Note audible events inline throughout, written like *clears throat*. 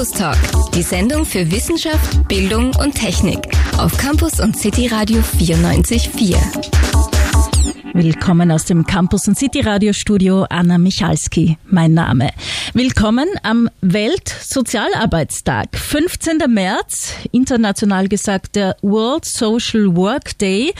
Campus Talk, die Sendung für Wissenschaft, Bildung und Technik auf Campus und City Radio 94.4. Willkommen aus dem Campus und City Radio Studio, Anna Michalski, mein Name. Willkommen am Weltsozialarbeitstag, 15. März, international gesagt der World Social Work Day.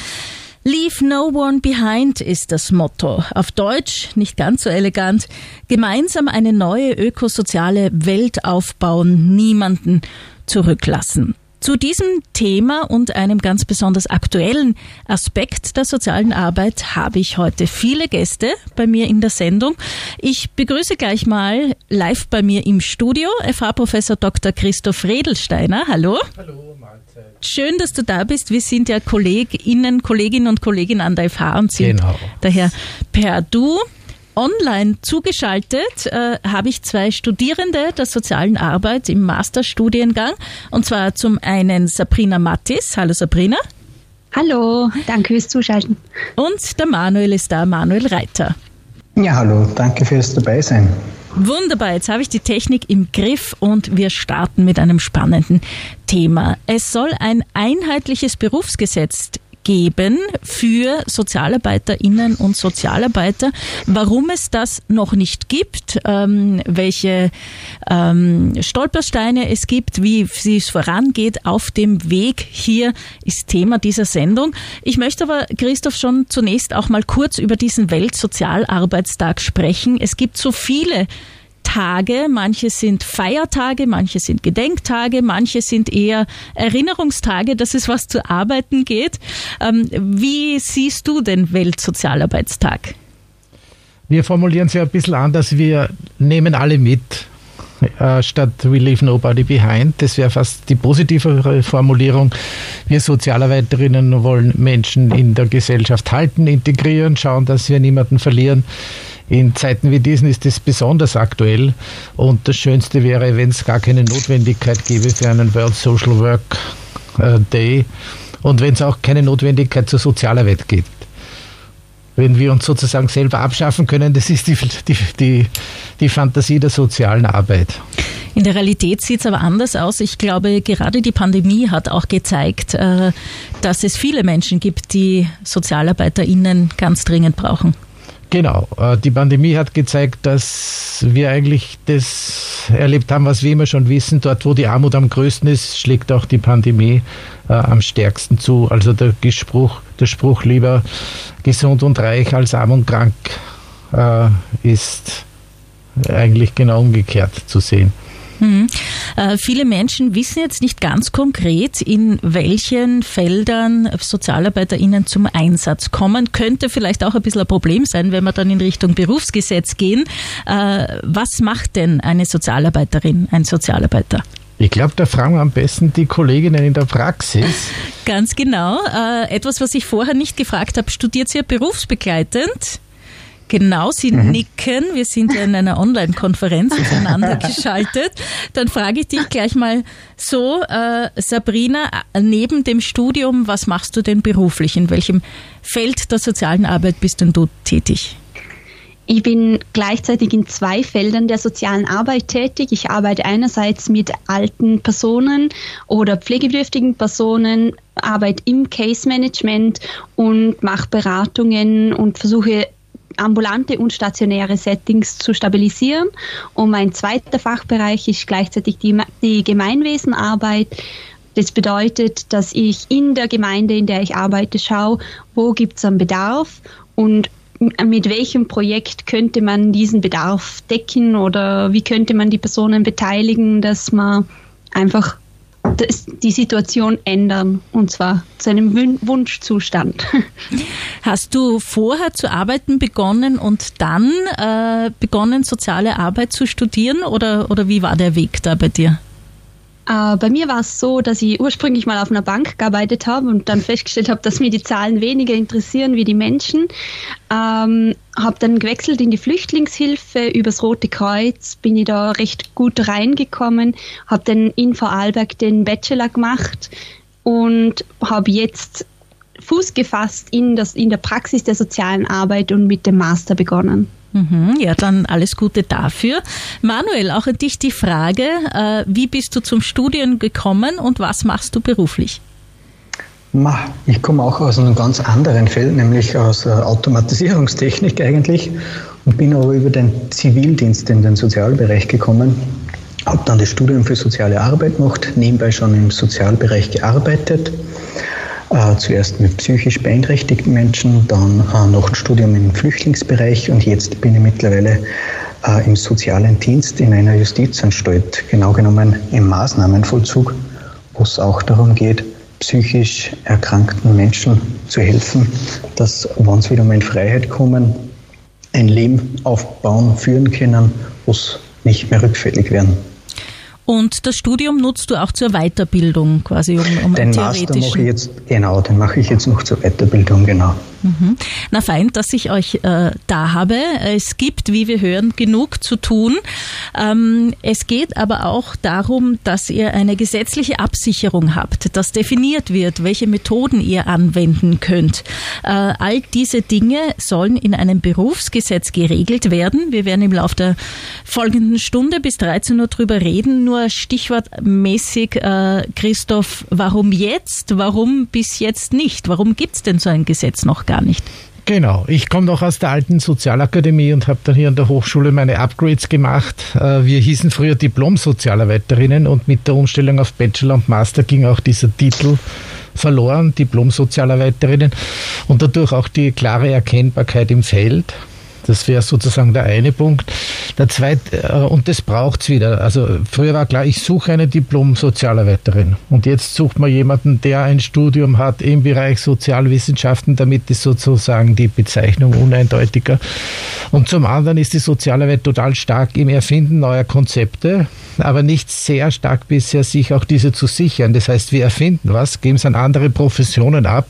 Leave no one behind ist das Motto. Auf Deutsch, nicht ganz so elegant, gemeinsam eine neue ökosoziale Welt aufbauen, niemanden zurücklassen. Zu diesem Thema und einem ganz besonders aktuellen Aspekt der sozialen Arbeit habe ich heute viele Gäste bei mir in der Sendung. Ich begrüße gleich mal live bei mir im Studio FH-Professor Dr. Christoph Redelsteiner. Hallo. Hallo, Mahlzeit. Schön, dass du da bist. Wir sind ja Kolleginnen, Kolleginnen und Kollegen an der FH und sind genau. daher per Du online zugeschaltet äh, habe ich zwei Studierende der sozialen Arbeit im Masterstudiengang. Und zwar zum einen Sabrina Mattis. Hallo Sabrina. Hallo, danke fürs Zuschalten. Und der Manuel ist da, Manuel Reiter. Ja, hallo, danke fürs Dabeisein. Wunderbar, jetzt habe ich die Technik im Griff und wir starten mit einem spannenden Thema. Es soll ein einheitliches Berufsgesetz geben für Sozialarbeiterinnen und Sozialarbeiter. Warum es das noch nicht gibt, ähm, welche ähm, Stolpersteine es gibt, wie es vorangeht auf dem Weg hier ist Thema dieser Sendung. Ich möchte aber, Christoph, schon zunächst auch mal kurz über diesen Weltsozialarbeitstag sprechen. Es gibt so viele Tage, manche sind Feiertage, manche sind Gedenktage, manche sind eher Erinnerungstage, dass es was zu arbeiten geht. Ähm, wie siehst du den Weltsozialarbeitstag? Wir formulieren es ja ein bisschen anders. Wir nehmen alle mit äh, statt We leave nobody behind. Das wäre fast die positivere Formulierung. Wir Sozialarbeiterinnen wollen Menschen in der Gesellschaft halten, integrieren, schauen, dass wir niemanden verlieren. In Zeiten wie diesen ist das besonders aktuell und das Schönste wäre, wenn es gar keine Notwendigkeit gäbe für einen World Social Work äh, Day und wenn es auch keine Notwendigkeit zur Sozialarbeit gibt. Wenn wir uns sozusagen selber abschaffen können, das ist die, die, die, die Fantasie der sozialen Arbeit. In der Realität sieht es aber anders aus. Ich glaube, gerade die Pandemie hat auch gezeigt, äh, dass es viele Menschen gibt, die SozialarbeiterInnen ganz dringend brauchen. Genau, äh, die Pandemie hat gezeigt, dass wir eigentlich das erlebt haben, was wir immer schon wissen. Dort, wo die Armut am größten ist, schlägt auch die Pandemie äh, am stärksten zu. Also der Spruch, der Spruch lieber gesund und reich als arm und krank äh, ist eigentlich genau umgekehrt zu sehen. Mhm. Äh, viele Menschen wissen jetzt nicht ganz konkret, in welchen Feldern SozialarbeiterInnen zum Einsatz kommen. Könnte vielleicht auch ein bisschen ein Problem sein, wenn wir dann in Richtung Berufsgesetz gehen. Äh, was macht denn eine Sozialarbeiterin, ein Sozialarbeiter? Ich glaube, da fragen wir am besten die Kolleginnen in der Praxis. *laughs* Ganz genau. Äh, etwas, was ich vorher nicht gefragt habe, studiert sie ja berufsbegleitend? Genau, Sie mhm. nicken. Wir sind ja in einer Online-Konferenz miteinander *laughs* geschaltet. Dann frage ich dich gleich mal so, äh, Sabrina, neben dem Studium, was machst du denn beruflich? In welchem Feld der sozialen Arbeit bist denn du tätig? Ich bin gleichzeitig in zwei Feldern der sozialen Arbeit tätig. Ich arbeite einerseits mit alten Personen oder pflegebedürftigen Personen, arbeite im Case Management und mache Beratungen und versuche ambulante und stationäre Settings zu stabilisieren. Und mein zweiter Fachbereich ist gleichzeitig die, die Gemeinwesenarbeit. Das bedeutet, dass ich in der Gemeinde, in der ich arbeite, schaue, wo gibt es einen Bedarf und mit welchem Projekt könnte man diesen Bedarf decken oder wie könnte man die Personen beteiligen, dass man einfach die Situation ändern und zwar zu einem Wunschzustand. *laughs* Hast du vorher zu arbeiten begonnen und dann äh, begonnen, soziale Arbeit zu studieren oder, oder wie war der Weg da bei dir? Äh, bei mir war es so, dass ich ursprünglich mal auf einer Bank gearbeitet habe und dann festgestellt habe, dass mir die Zahlen weniger interessieren wie die Menschen. Ähm, habe dann gewechselt in die Flüchtlingshilfe übers Rote Kreuz, bin ich da recht gut reingekommen, habe dann in Vorarlberg den Bachelor gemacht und habe jetzt Fuß gefasst in, das, in der Praxis der sozialen Arbeit und mit dem Master begonnen. Mhm, ja, dann alles Gute dafür. Manuel, auch an dich die Frage, äh, wie bist du zum Studieren gekommen und was machst du beruflich? Ich komme auch aus einem ganz anderen Feld, nämlich aus Automatisierungstechnik eigentlich und bin aber über den Zivildienst in den Sozialbereich gekommen. Habe dann das Studium für soziale Arbeit gemacht, nebenbei schon im Sozialbereich gearbeitet äh, zuerst mit psychisch beeinträchtigten Menschen, dann äh, noch ein Studium im Flüchtlingsbereich und jetzt bin ich mittlerweile äh, im sozialen Dienst in einer Justizanstalt, genau genommen im Maßnahmenvollzug, wo es auch darum geht, psychisch erkrankten Menschen zu helfen, dass, wenn sie wieder mal in Freiheit kommen, ein Leben aufbauen, führen können, wo es nicht mehr rückfällig werden. Und das Studium nutzt du auch zur Weiterbildung quasi, um, um den Master mache ich jetzt, genau, den mache ich jetzt noch zur Weiterbildung, genau. Mhm. Na fein, dass ich euch äh, da habe. Es gibt, wie wir hören, genug zu tun. Ähm, es geht aber auch darum, dass ihr eine gesetzliche Absicherung habt, dass definiert wird, welche Methoden ihr anwenden könnt. Äh, all diese Dinge sollen in einem Berufsgesetz geregelt werden. Wir werden im Laufe der folgenden Stunde bis 13 Uhr drüber reden. Nur stichwortmäßig, äh, Christoph, warum jetzt? Warum bis jetzt nicht? Warum gibt es denn so ein Gesetz noch gar nicht. Genau, ich komme noch aus der alten Sozialakademie und habe dann hier an der Hochschule meine Upgrades gemacht. Äh, wir hießen früher Diplom-Sozialarbeiterinnen und mit der Umstellung auf Bachelor und Master ging auch dieser Titel verloren, Diplom-Sozialarbeiterinnen und dadurch auch die klare Erkennbarkeit im Feld. Das wäre sozusagen der eine Punkt. Der zweite, äh, und das braucht es wieder. Also früher war klar, ich suche eine Diplom-Sozialarbeiterin. Und jetzt sucht man jemanden, der ein Studium hat im Bereich Sozialwissenschaften. Damit ist sozusagen die Bezeichnung uneindeutiger. Und zum anderen ist die Sozialarbeit total stark im Erfinden neuer Konzepte, aber nicht sehr stark bisher, sich auch diese zu sichern. Das heißt, wir erfinden was, geben es an andere Professionen ab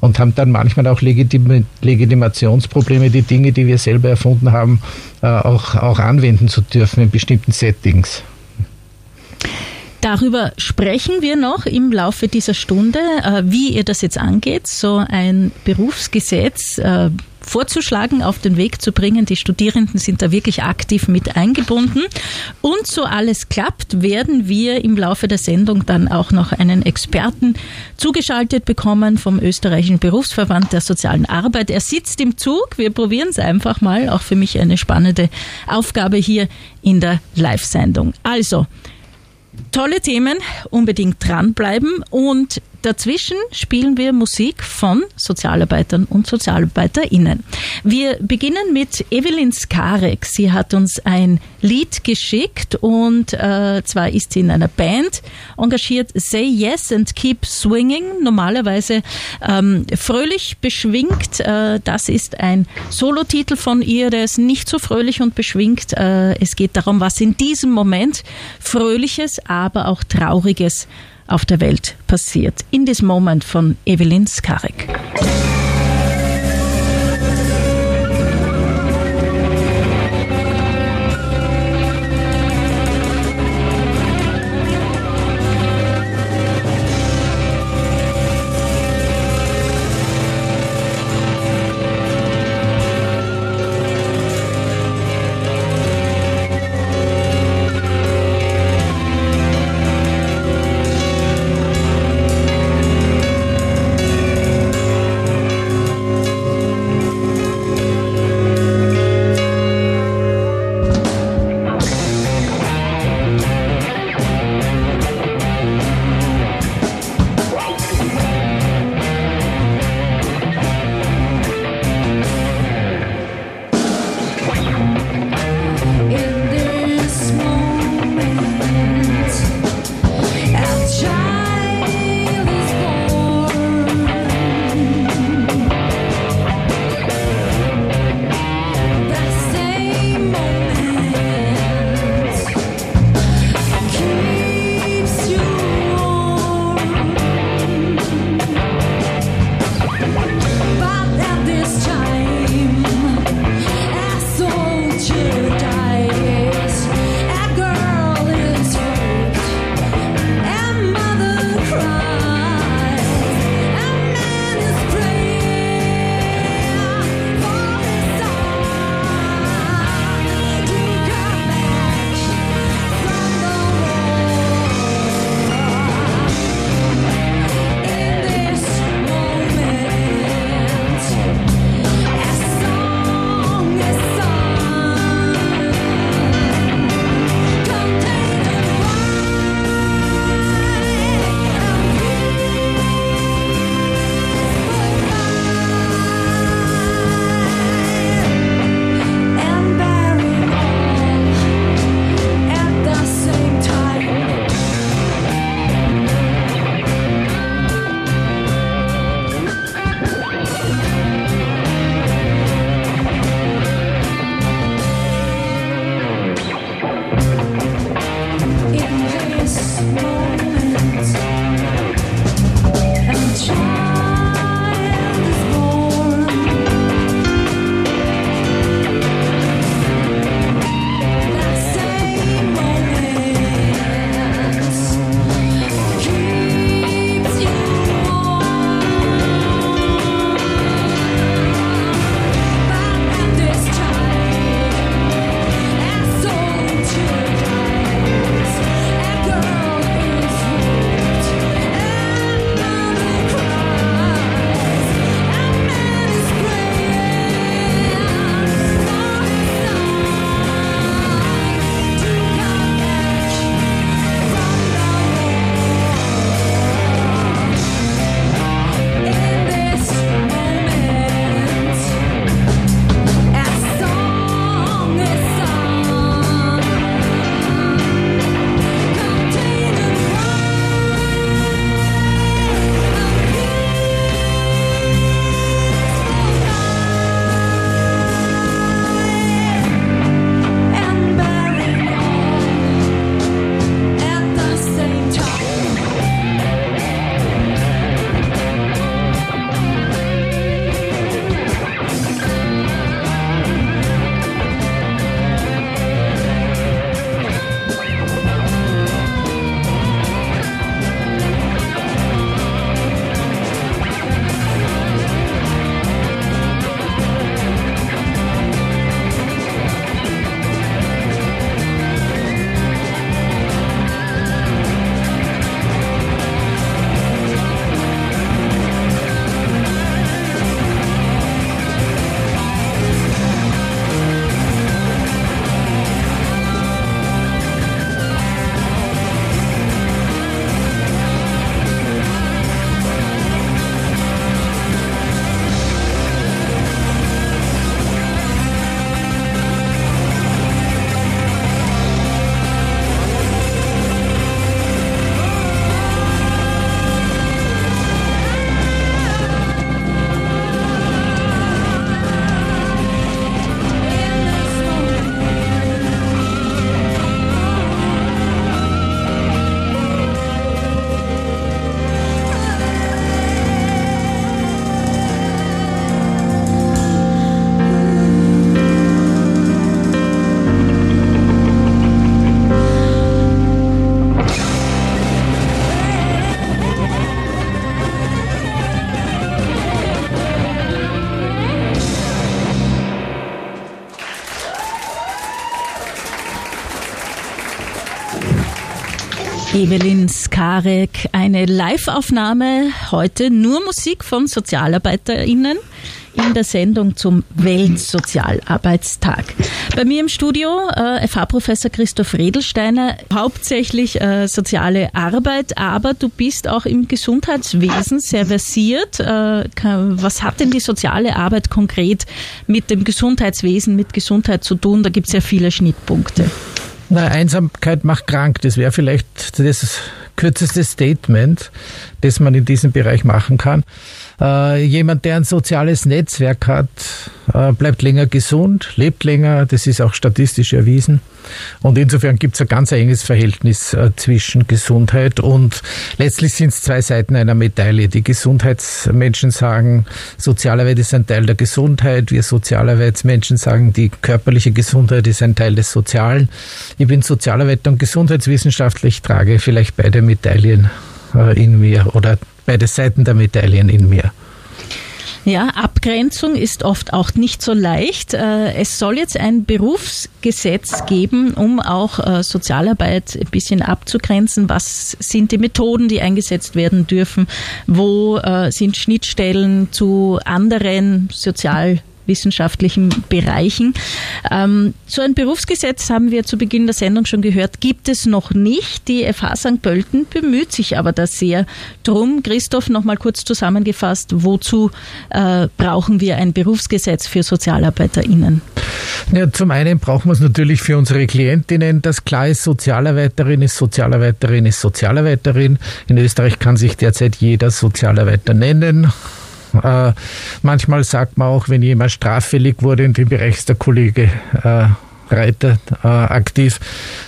und haben dann manchmal auch Legitim Legitimationsprobleme, die Dinge, die wir selber erfunden haben, äh, auch, auch anwenden zu dürfen in bestimmten Settings. Darüber sprechen wir noch im Laufe dieser Stunde, äh, wie ihr das jetzt angeht, so ein Berufsgesetz äh, vorzuschlagen, auf den Weg zu bringen. Die Studierenden sind da wirklich aktiv mit eingebunden. Und so alles klappt, werden wir im Laufe der Sendung dann auch noch einen Experten zugeschaltet bekommen vom österreichischen Berufsverband der sozialen Arbeit. Er sitzt im Zug. Wir probieren es einfach mal. Auch für mich eine spannende Aufgabe hier in der Live-Sendung. Also, tolle Themen, unbedingt dranbleiben und Dazwischen spielen wir Musik von Sozialarbeitern und SozialarbeiterInnen. Wir beginnen mit Evelyn Skarek. Sie hat uns ein Lied geschickt und äh, zwar ist sie in einer Band engagiert. Say Yes and Keep Swinging. Normalerweise ähm, fröhlich beschwingt. Äh, das ist ein Solotitel von ihr, der ist nicht so fröhlich und beschwingt. Äh, es geht darum, was in diesem Moment Fröhliches, aber auch Trauriges auf der Welt passiert. In this moment von Evelyn Skarek. Evelyn Skarek, eine Live-Aufnahme heute nur Musik von SozialarbeiterInnen in der Sendung zum Weltsozialarbeitstag. Bei mir im Studio äh, FH-Professor Christoph Redelsteiner, hauptsächlich äh, soziale Arbeit, aber du bist auch im Gesundheitswesen sehr versiert. Äh, was hat denn die soziale Arbeit konkret mit dem Gesundheitswesen, mit Gesundheit zu tun? Da gibt es ja viele Schnittpunkte. Na, Einsamkeit macht krank. Das wäre vielleicht das kürzeste Statement, das man in diesem Bereich machen kann. Äh, jemand, der ein soziales Netzwerk hat, äh, bleibt länger gesund, lebt länger, das ist auch statistisch erwiesen. Und insofern gibt es ein ganz enges Verhältnis äh, zwischen Gesundheit und letztlich sind es zwei Seiten einer Medaille. Die Gesundheitsmenschen sagen, Sozialarbeit ist ein Teil der Gesundheit. Wir Sozialarbeitsmenschen sagen, die körperliche Gesundheit ist ein Teil des Sozialen. Ich bin Sozialarbeiter und Gesundheitswissenschaftler. Ich trage vielleicht beide Medaillen äh, in mir oder beide Seiten der Medaillen in mir. Ja, Abgrenzung ist oft auch nicht so leicht. Äh, es soll jetzt ein Berufsgesetz geben, um auch äh, Sozialarbeit ein bisschen abzugrenzen. Was sind die Methoden, die eingesetzt werden dürfen? Wo äh, sind Schnittstellen zu anderen Sozial wissenschaftlichen Bereichen. Ähm, so ein Berufsgesetz haben wir zu Beginn der Sendung schon gehört, gibt es noch nicht. Die FH St. Pölten bemüht sich aber da sehr drum. Christoph, nochmal kurz zusammengefasst, wozu äh, brauchen wir ein Berufsgesetz für SozialarbeiterInnen? Ja, zum einen brauchen wir es natürlich für unsere Klientinnen, dass klar ist, Sozialarbeiterin ist Sozialarbeiterin ist Sozialarbeiterin. In Österreich kann sich derzeit jeder Sozialarbeiter nennen. Äh, manchmal sagt man auch, wenn jemand straffällig wurde, in dem Bereich ist der Kollege äh, Reiter äh, aktiv,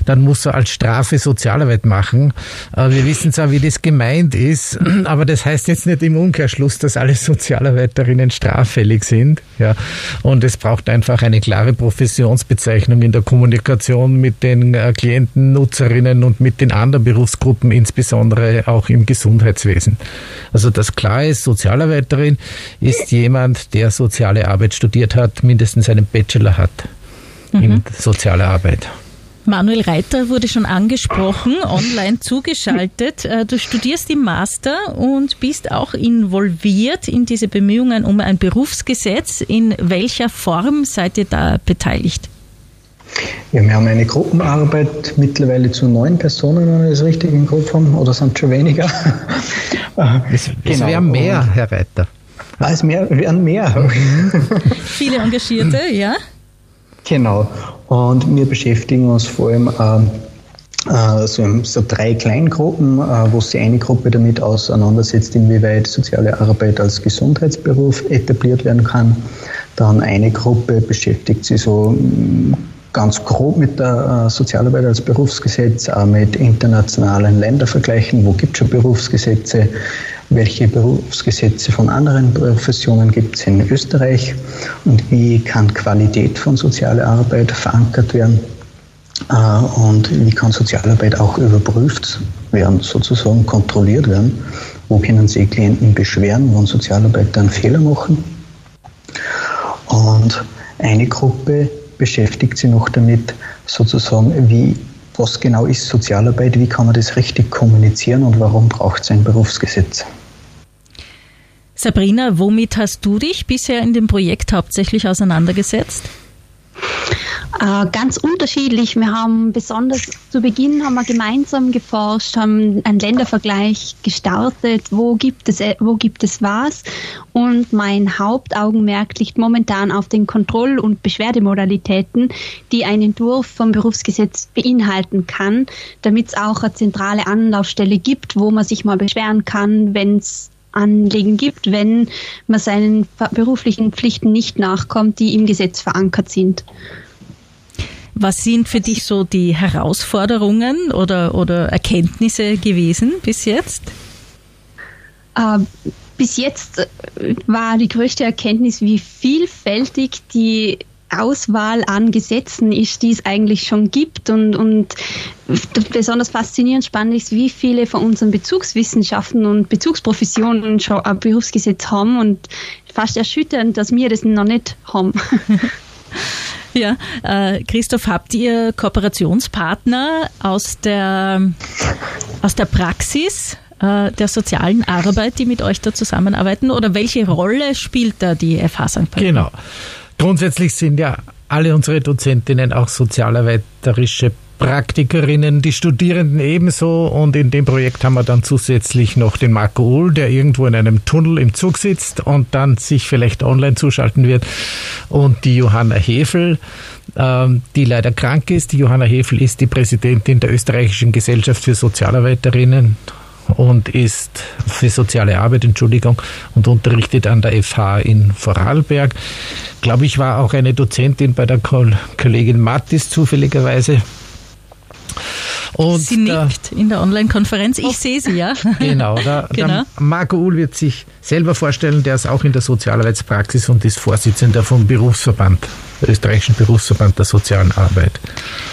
dann muss er als Strafe Sozialarbeit machen. Äh, wir wissen zwar, wie das gemeint ist, *clears throat* aber das heißt jetzt nicht im Umkehrschluss, dass alle Sozialarbeiterinnen straffällig sind. Ja. Und es braucht einfach eine klare Professionsbezeichnung in der Kommunikation mit den äh, Klienten, Nutzerinnen und mit den anderen Berufsgruppen, insbesondere auch im Gesundheitswesen. Also das klar ist, Sozialarbeiterin ist jemand, der soziale Arbeit studiert hat, mindestens einen Bachelor hat mhm. in sozialer Arbeit. Manuel Reiter wurde schon angesprochen, online zugeschaltet. Äh, du studierst im Master und bist auch involviert in diese Bemühungen um ein Berufsgesetz. In welcher Form seid ihr da beteiligt? Ja, wir haben eine Gruppenarbeit mittlerweile zu neun Personen, wenn ich das richtig im Kopf habe, oder sind es schon weniger? *laughs* Es, es genau. wären mehr, Herr Reiter. Ah, es mehr, wären mehr. Viele Engagierte, ja. Genau. Und wir beschäftigen uns vor allem äh, so, so, drei Kleingruppen, äh, wo sich eine Gruppe damit auseinandersetzt, inwieweit soziale Arbeit als Gesundheitsberuf etabliert werden kann. Dann eine Gruppe beschäftigt sich so mm, ganz grob mit der äh, Sozialarbeit als Berufsgesetz, auch mit internationalen Ländervergleichen, wo gibt es schon Berufsgesetze, welche Berufsgesetze von anderen Professionen gibt es in Österreich und wie kann Qualität von sozialer Arbeit verankert werden äh, und wie kann Sozialarbeit auch überprüft werden, sozusagen kontrolliert werden. Wo können sich Klienten beschweren, wenn Sozialarbeiter einen Fehler machen? Und eine Gruppe beschäftigt sich noch damit, sozusagen, wie was genau ist Sozialarbeit, wie kann man das richtig kommunizieren und warum braucht es ein Berufsgesetz? Sabrina, womit hast du dich bisher in dem Projekt hauptsächlich auseinandergesetzt? Äh, ganz unterschiedlich. Wir haben besonders zu Beginn haben wir gemeinsam geforscht, haben einen Ländervergleich gestartet, wo gibt es, äh, wo gibt es was. Und mein Hauptaugenmerk liegt momentan auf den Kontroll- und Beschwerdemodalitäten, die ein Entwurf vom Berufsgesetz beinhalten kann, damit es auch eine zentrale Anlaufstelle gibt, wo man sich mal beschweren kann, wenn es Anliegen gibt, wenn man seinen beruflichen Pflichten nicht nachkommt, die im Gesetz verankert sind. Was sind für dich so die Herausforderungen oder, oder Erkenntnisse gewesen bis jetzt? Äh, bis jetzt war die größte Erkenntnis, wie vielfältig die Auswahl an Gesetzen ist, die es eigentlich schon gibt. Und, und besonders faszinierend spannend ist, wie viele von unseren Bezugswissenschaften und Bezugsprofessionen schon ein Berufsgesetz haben und fast erschütternd, dass wir das noch nicht haben. *laughs* Ja, äh, Christoph, habt ihr Kooperationspartner aus der, aus der Praxis? äh, der sozialen Arbeit, die mit euch da zusammenarbeiten? Oder welche Rolle spielt da die FH St. Pölten? Genau. Grundsätzlich sind ja alle unsere Dozentinnen auch sozialarbeiterische Praktikerinnen, die Studierenden ebenso. Und in dem Projekt haben wir dann zusätzlich noch den Marco Uhl, der irgendwo in einem Tunnel im Zug sitzt und dann sich vielleicht online zuschalten wird. Und die Johanna Hefel, ähm, die leider krank ist. Die Johanna Hefel ist die Präsidentin der Österreichischen Gesellschaft für Sozialarbeiterinnen und ist für soziale Arbeit, Entschuldigung, und unterrichtet an der FH in Vorarlberg. Glaube ich, war auch eine Dozentin bei der Kollegin Mattis zufälligerweise. Und sie nickt in der Online-Konferenz. Ich sehe sie, ja. Genau. Der, *laughs* genau. Marco Uhl wird sich selber vorstellen, der ist auch in der Sozialarbeitspraxis und ist Vorsitzender vom Berufsverband, österreichischen Berufsverband der sozialen Arbeit.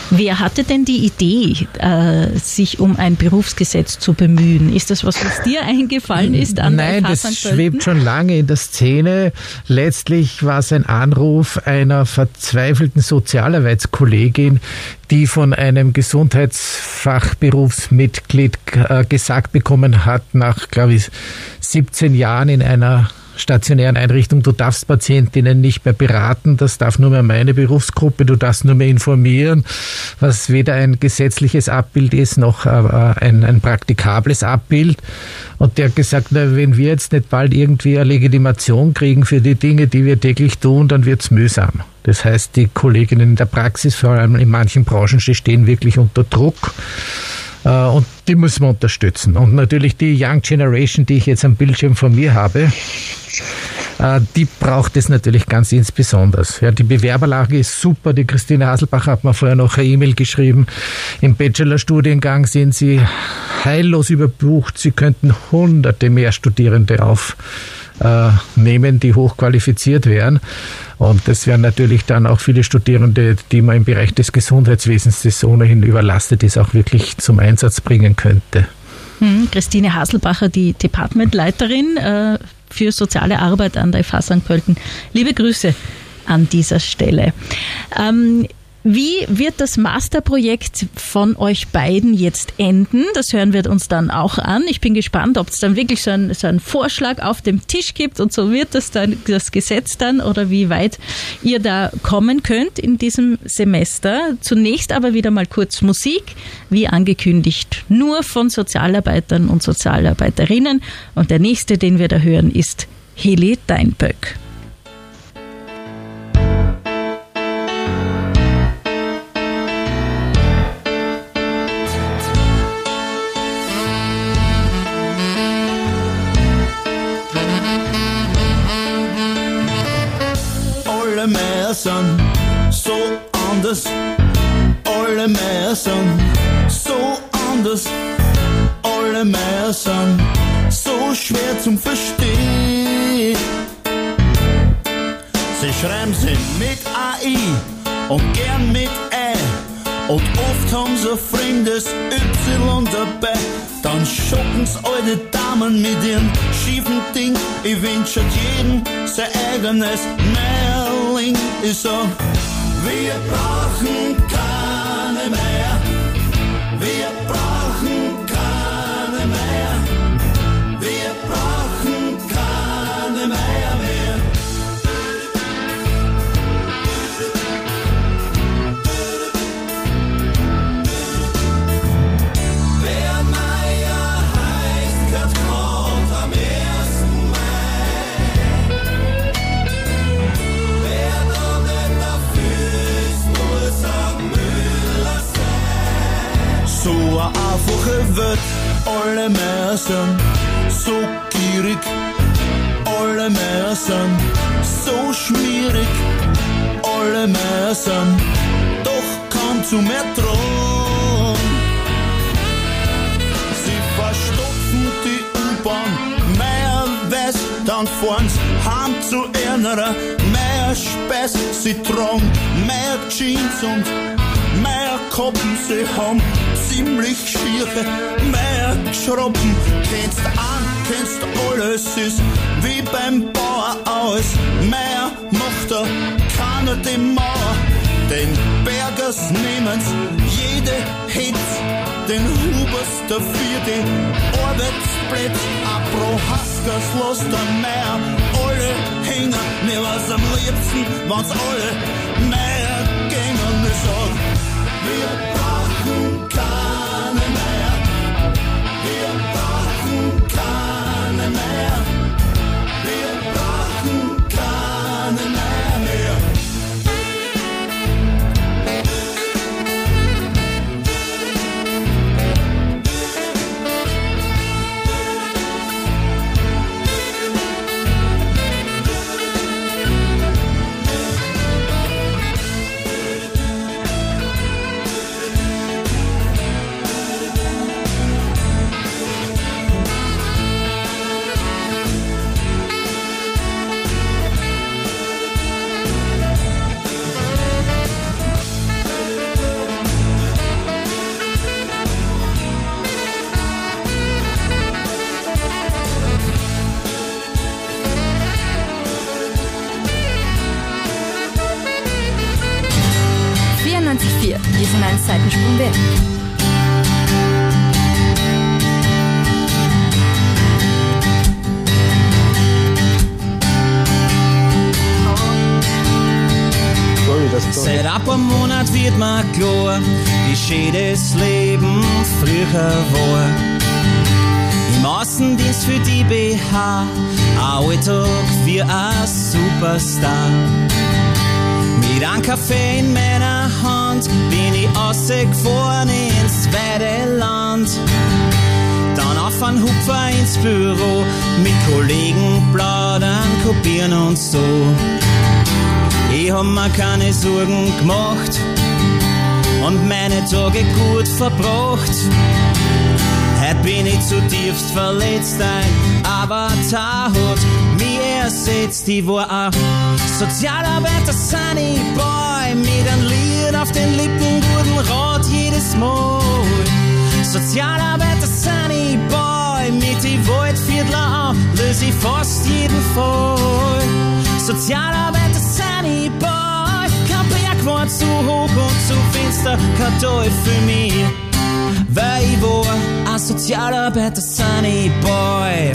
Wer hatte denn die Idee, äh, sich um ein Berufsgesetz zu bemühen? Ist das was, was dir eingefallen ist? An Nein, das schwebt schon lange in der Szene. Letztlich war es ein Anruf einer verzweifelten Sozialarbeitskollegin, die von einem Gesundheitsfachberufsmitglied äh, gesagt bekommen hat, nach, glaube ich, 17 Jahren in einer stationären Einrichtung, du darfst Patientinnen nicht mehr beraten, das darf nur mehr meine Berufsgruppe, du darfst nur mehr informieren, was weder ein gesetzliches Abbild ist noch äh, ein, ein praktikables Abbild. Und der hat gesagt, na, wenn wir jetzt nicht bald irgendwie eine Legitimation kriegen für die Dinge, die wir täglich tun, dann wird's mühsam. Das heißt, die Kolleginnen in der Praxis, vor allem in manchen Branchen, stehen wirklich unter Druck. Äh, und die müssen wir unterstützen. Und natürlich die Young Generation, die ich jetzt am Bildschirm von mir habe, äh, die braucht es natürlich ganz insbesondere. Ja, die Bewerberlage ist super. Die Christine Haselbach hat mir vorher noch eine E-Mail geschrieben. Im Bachelorstudiengang sind sie heillos überbucht. Sie könnten hunderte mehr Studierende auf äh, nehmen, die hochqualifiziert wären. Und das wären natürlich dann auch viele Studierende, die man im Bereich des Gesundheitswesens, das ohnehin überlastet ist, auch wirklich zum Einsatz bringen könnte. Hm, Christine Haselbacher, die Departmentleiterin äh, für soziale Arbeit an der FH St. Pölten. Liebe Grüße an dieser Stelle. Ähm, wie wird das Masterprojekt von euch beiden jetzt enden? Das hören wir uns dann auch an. Ich bin gespannt, ob es dann wirklich so, ein, so einen Vorschlag auf dem Tisch gibt und so wird das dann das Gesetz dann oder wie weit ihr da kommen könnt in diesem Semester. Zunächst aber wieder mal kurz Musik, wie angekündigt, nur von Sozialarbeitern und Sozialarbeiterinnen. Und der nächste, den wir da hören, ist Heli Deinböck. Sind so anders. Alle mehr sind so anders. Alle mehr sind so schwer zum Verstehen. Sie schreiben sie mit AI und gern mit E. Und oft haben sie ein fremdes Y dabei. Dann schocken's alte Damen mit ihrem schiefen Ding. Ich wünsch jedem sein eigenes Merling. Ich sag, wir brauchen einfache Welt. Alle Männer sind so gierig, alle Männer sind so schmierig, alle Männer sind doch kaum zu mehr dran. Sie verstopfen die U-Bahn, mehr West, dann fahren's heim zu einer, mehr Speis, sie tragen mehr Jeans und mehr Koppen, sie haben ziemlich schiere Merkschruppen. Kennst an, kennst alles, ist wie beim Bauer aus. Mehr macht er keiner dem Mauer. Den Bergers nehmen's jede Hitz, den Hubers dafür die Arbeitsplätze, a pro Haskers los dann mehr. Alle hängen, mir was am liebsten, wenn's alle mehr Sorgen gemacht und meine Tage gut verbracht. Heute bin ich zutiefst verletzt, ein Avatar hat mich ersetzt. Ich war ein Sozialarbeiter, Sunny Boy, mit einem Lied auf den Lippen, guten Rat jedes Mal. Sozialarbeiter, Sunny Boy, mit die Waldviertler an, löse ich fast jeden Fall. Sozialarbeiter, Sunny Boy, war zu hoch und zu finster, kein Teufel für mich. Weil ich war ein Sozialarbeiter, Sunny Boy.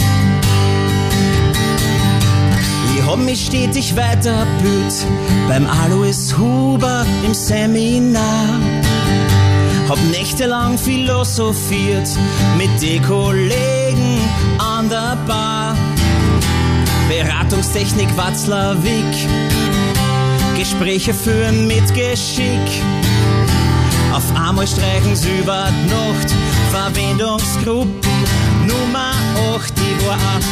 Ich hab mich stetig weitergebildet beim Alois Huber im Seminar. Hab nächtelang philosophiert mit den Kollegen an der Bar. Beratungstechnik Watzlawick, Gespräche führen mit Geschick. Auf einmal streichen sie über die Nacht Verwendungsgruppen Nummer 8. Ich war ein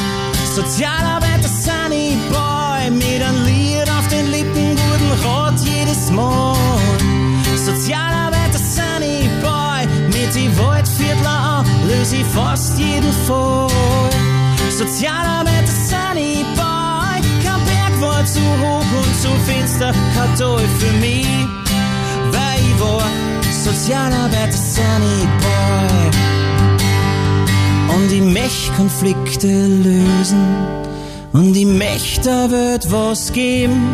Sozialarbeiter Sunny Boy mit einem Lied auf den Lippen, guten Rat jedes Mal. Sozialarbeiter Sunny Boy mit die Waldviertler an, löse ich fast jeden Fall. Sozialarbeiter Sunny Boy, war zu hoch und zu finster, für mich, weil ich war Sozialarbeiter Sunny Boy. Und ich möchte Konflikte lösen und möchte der Welt was geben.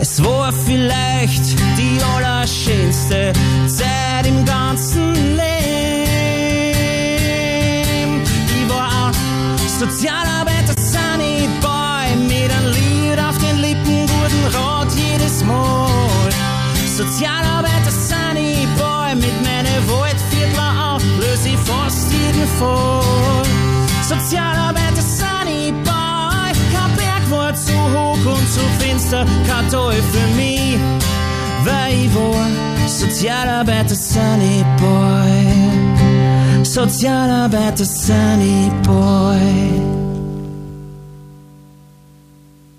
Es war vielleicht die allerschönste Zeit im ganzen Leben. Ich war ein Sozialarbeiter jeden Fall. Sozialarbeiter Sunny Boy, kein Berg war zu hoch und zu finster, kein Teufel mich, weil ich war Sozialarbeiter Sunny Boy. Sozialarbeiter Sunny Boy.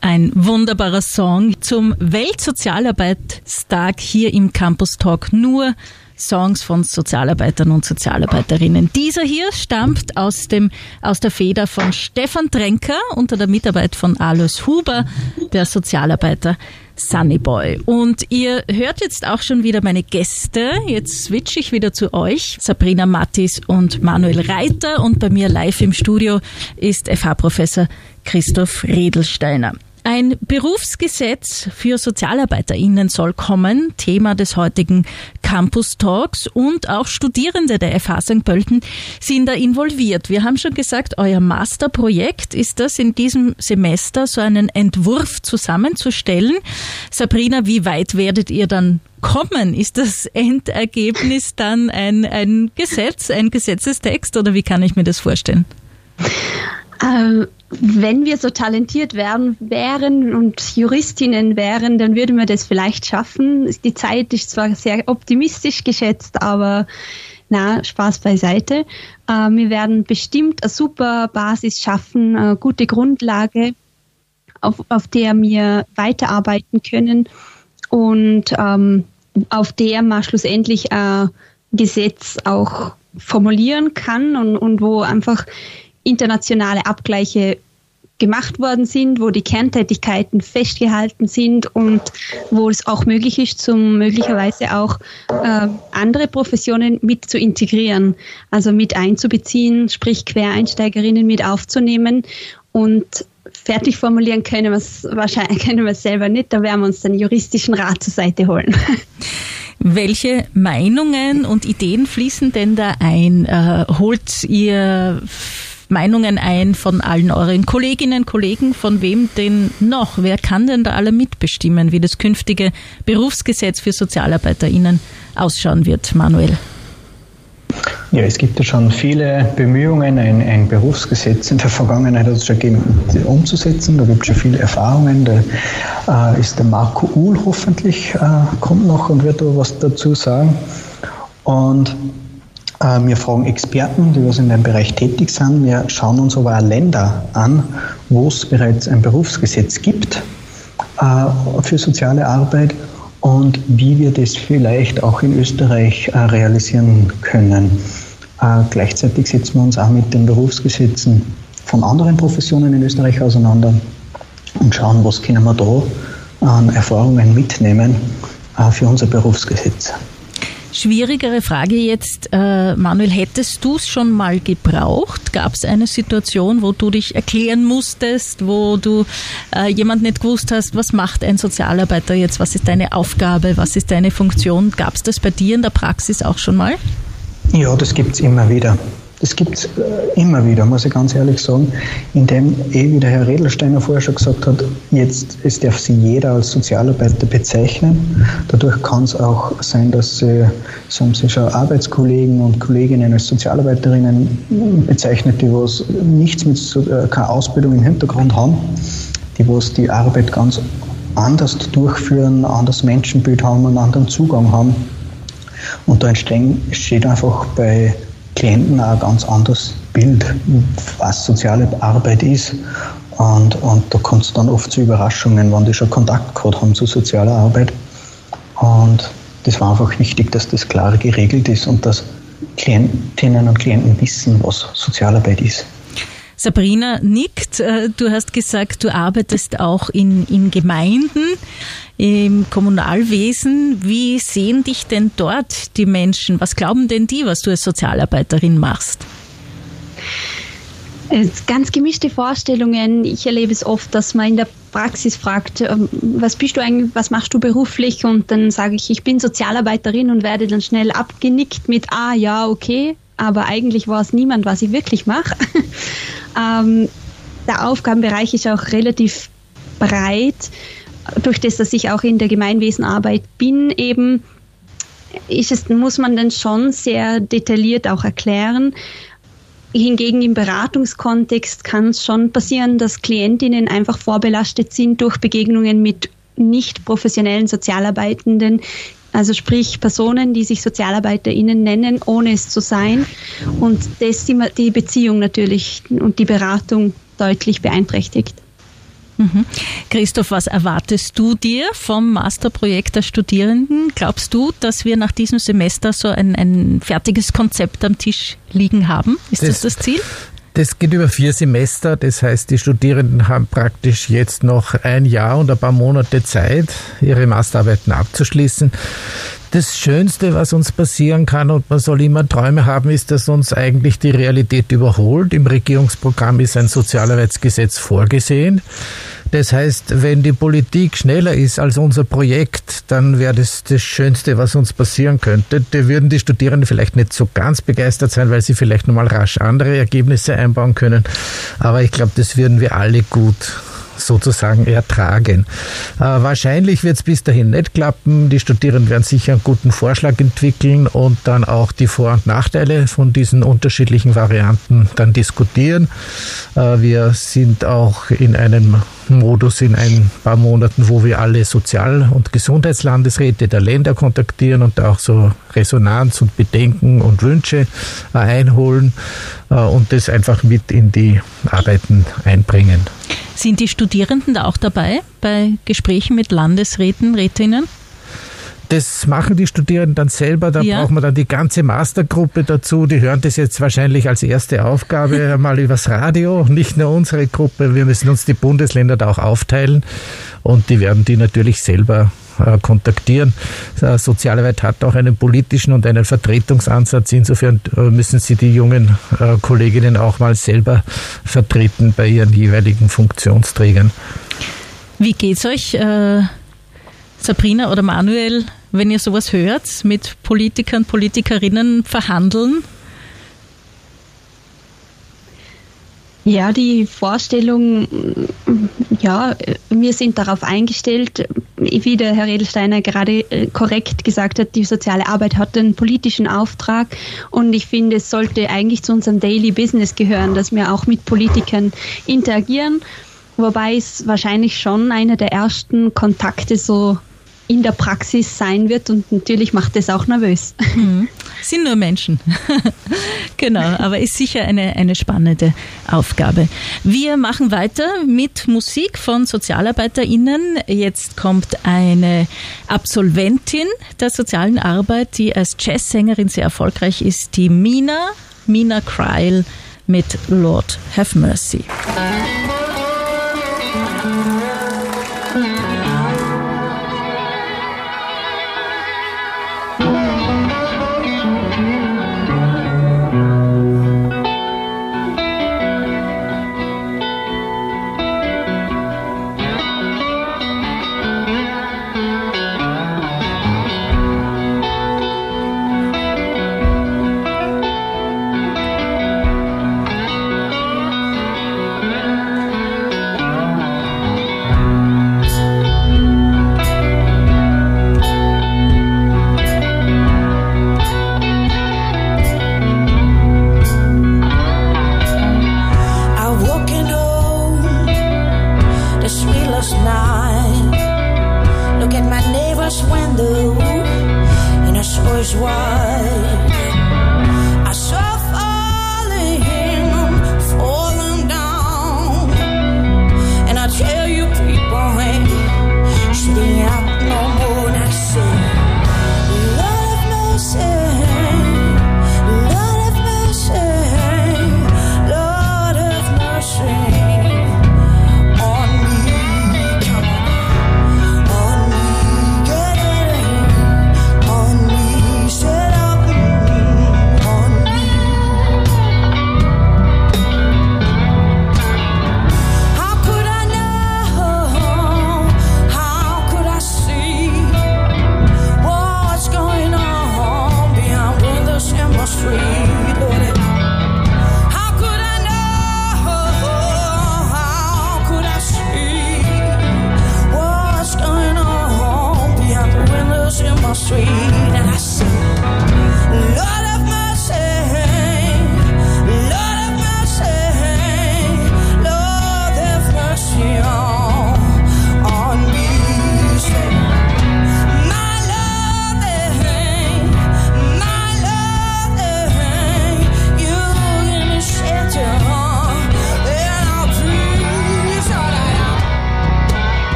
Ein wunderbarer Song zum Weltsozialarbeitstag hier im Campus Talk. Nur Songs von Sozialarbeitern und Sozialarbeiterinnen. Dieser hier stammt aus dem, aus der Feder von Stefan Trenker unter der Mitarbeit von Alois Huber, der Sozialarbeiter Sunnyboy. Und ihr hört jetzt auch schon wieder meine Gäste. Jetzt switche ich wieder zu euch. Sabrina Mattis und Manuel Reiter. Und bei mir live im Studio ist FH-Professor Christoph Redelsteiner. Ein Berufsgesetz für SozialarbeiterInnen soll kommen, Thema des heutigen Campus Talks und auch Studierende der FH St. Pölten sind da involviert. Wir haben schon gesagt, euer Masterprojekt ist das in diesem Semester, so einen Entwurf zusammenzustellen. Sabrina, wie weit werdet ihr dann kommen? Ist das Endergebnis dann ein, ein Gesetz, ein Gesetzestext oder wie kann ich mir das vorstellen? Ähm, wenn wir so talentiert wären, wären und Juristinnen wären, dann würden wir das vielleicht schaffen. Die Zeit ist zwar sehr optimistisch geschätzt, aber na, Spaß beiseite. Äh, wir werden bestimmt eine super Basis schaffen, eine gute Grundlage, auf, auf der wir weiterarbeiten können und ähm, auf der man schlussendlich ein Gesetz auch formulieren kann und, und wo einfach internationale Abgleiche gemacht worden sind, wo die Kerntätigkeiten festgehalten sind und wo es auch möglich ist, zum möglicherweise auch äh, andere Professionen mit zu integrieren, also mit einzubeziehen, sprich Quereinsteigerinnen mit aufzunehmen und fertig formulieren können wir es wahrscheinlich *laughs* können wir selber nicht, da werden wir uns den juristischen Rat zur Seite holen. *laughs* Welche Meinungen und Ideen fließen denn da ein? Äh, holt ihr Meinungen ein von allen euren Kolleginnen, Kollegen, von wem denn noch? Wer kann denn da alle mitbestimmen, wie das künftige Berufsgesetz für SozialarbeiterInnen ausschauen wird, Manuel? Ja, es gibt ja schon viele Bemühungen, ein, ein Berufsgesetz in der Vergangenheit hat schon umzusetzen. Da gibt es schon viele Erfahrungen. Da äh, ist der Marco Uhl hoffentlich, äh, kommt noch und wird da was dazu sagen. Und wir fragen Experten, die was in dem Bereich tätig sind. Wir schauen uns aber auch Länder an, wo es bereits ein Berufsgesetz gibt äh, für soziale Arbeit und wie wir das vielleicht auch in Österreich äh, realisieren können. Gleichzeitig setzen wir uns auch mit den Berufsgesetzen von anderen Professionen in Österreich auseinander und schauen, was können wir da an Erfahrungen mitnehmen für unser Berufsgesetz. Schwierigere Frage jetzt, äh, Manuel, hättest du es schon mal gebraucht? Gab es eine Situation, wo du dich erklären musstest, wo du äh, jemand nicht gewusst hast, was macht ein Sozialarbeiter jetzt, was ist deine Aufgabe, was ist deine Funktion? Gab es das bei dir in der Praxis auch schon mal? Ja, das gibt es immer wieder. Das gibt es äh, immer wieder, muss ich ganz ehrlich sagen, indem, eh wie der Herr Redelsteiner vorher schon gesagt hat, jetzt es darf sie jeder als Sozialarbeiter bezeichnen. Dadurch kann es auch sein, dass sie, so haben sie schon Arbeitskollegen und Kolleginnen als Sozialarbeiterinnen bezeichnet, die was nichts mit, äh, keine Ausbildung im Hintergrund haben, die was die Arbeit ganz anders durchführen, anderes Menschenbild haben, einen anderen Zugang haben. Und da entsteht einfach bei Klienten auch ein ganz anderes Bild, was soziale Arbeit ist. Und, und da kommt es dann oft zu Überraschungen, wenn die schon Kontakt gehabt haben zu sozialer Arbeit. Und das war einfach wichtig, dass das klar geregelt ist und dass Klientinnen und Klienten wissen, was Sozialarbeit ist. Sabrina nickt. Äh, du hast gesagt, du arbeitest auch in, in Gemeinden, im Kommunalwesen. Wie sehen dich denn dort die Menschen? Was glauben denn die, was du als Sozialarbeiterin machst? Ganz gemischte Vorstellungen. Ich erlebe es oft, dass man in der Praxis fragt, ähm, was bist du eigentlich, was machst du beruflich? Und dann sage ich, ich bin Sozialarbeiterin und werde dann schnell abgenickt mit, ah ja, okay, aber eigentlich weiß niemand, was ich wirklich mache. *laughs* ähm, der Aufgabenbereich ist auch relativ breit. Durch das, dass ich auch in der Gemeinwesenarbeit bin, eben ist es, muss man dann schon sehr detailliert auch erklären. Hingegen im Beratungskontext kann es schon passieren, dass Klientinnen einfach vorbelastet sind durch Begegnungen mit nicht professionellen Sozialarbeitenden, also sprich Personen, die sich SozialarbeiterInnen nennen, ohne es zu sein. Und das die Beziehung natürlich und die Beratung deutlich beeinträchtigt. Mhm. Christoph, was erwartest du dir vom Masterprojekt der Studierenden? Glaubst du, dass wir nach diesem Semester so ein, ein fertiges Konzept am Tisch liegen haben? Ist das das, das Ziel? Das geht über vier Semester, das heißt, die Studierenden haben praktisch jetzt noch ein Jahr und ein paar Monate Zeit, ihre Masterarbeiten abzuschließen. Das Schönste, was uns passieren kann, und man soll immer Träume haben, ist, dass uns eigentlich die Realität überholt. Im Regierungsprogramm ist ein Sozialarbeitsgesetz vorgesehen. Das heißt, wenn die Politik schneller ist als unser Projekt, dann wäre das das Schönste, was uns passieren könnte. Da würden die Studierenden vielleicht nicht so ganz begeistert sein, weil sie vielleicht nochmal rasch andere Ergebnisse einbauen können. Aber ich glaube, das würden wir alle gut sozusagen ertragen. Äh, wahrscheinlich wird es bis dahin nicht klappen. Die Studierenden werden sicher einen guten Vorschlag entwickeln und dann auch die Vor- und Nachteile von diesen unterschiedlichen Varianten dann diskutieren. Äh, wir sind auch in einem Modus in ein paar Monaten, wo wir alle Sozial- und Gesundheitslandesräte der Länder kontaktieren und auch so Resonanz und Bedenken und Wünsche einholen und das einfach mit in die Arbeiten einbringen. Sind die Studierenden da auch dabei bei Gesprächen mit Landesräten, Rätinnen? Das machen die Studierenden dann selber, da ja. braucht man dann die ganze Mastergruppe dazu. Die hören das jetzt wahrscheinlich als erste Aufgabe *laughs* mal übers Radio, nicht nur unsere Gruppe. Wir müssen uns die Bundesländer da auch aufteilen und die werden die natürlich selber äh, kontaktieren. Äh, Sozialarbeit hat auch einen politischen und einen Vertretungsansatz. Insofern äh, müssen Sie die jungen Kolleginnen auch mal selber vertreten bei ihren jeweiligen Funktionsträgern. Wie geht's euch, äh, Sabrina oder Manuel? wenn ihr sowas hört, mit Politikern, Politikerinnen verhandeln? Ja, die Vorstellung, ja, wir sind darauf eingestellt, wie der Herr Edelsteiner gerade äh, korrekt gesagt hat, die soziale Arbeit hat einen politischen Auftrag. Und ich finde, es sollte eigentlich zu unserem Daily Business gehören, dass wir auch mit Politikern interagieren, wobei es wahrscheinlich schon einer der ersten Kontakte so in der Praxis sein wird und natürlich macht das auch nervös. Mhm. Sind nur Menschen. *laughs* genau, aber ist sicher eine, eine spannende Aufgabe. Wir machen weiter mit Musik von SozialarbeiterInnen. Jetzt kommt eine Absolventin der sozialen Arbeit, die als Jazzsängerin sehr erfolgreich ist, die Mina, Mina Kreil mit Lord Have Mercy.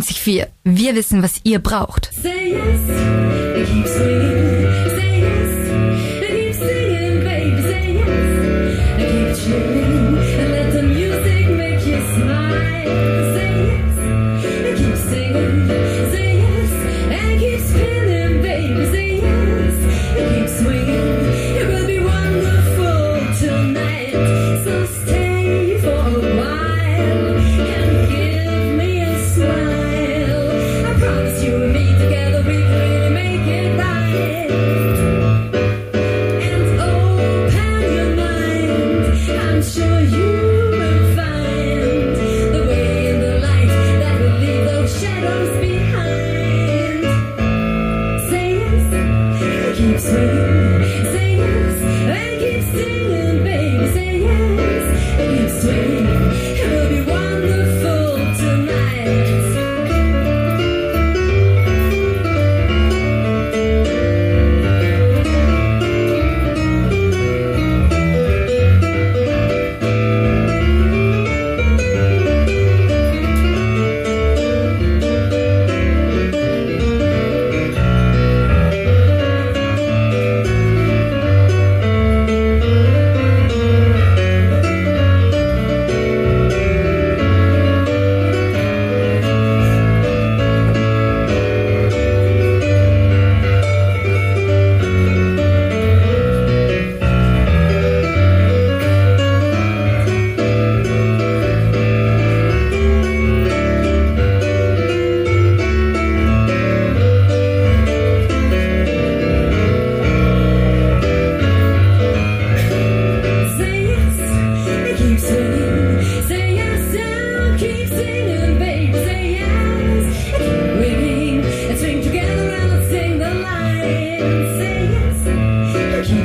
94.4. Wir wissen, was ihr braucht. Say yes,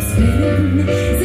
spin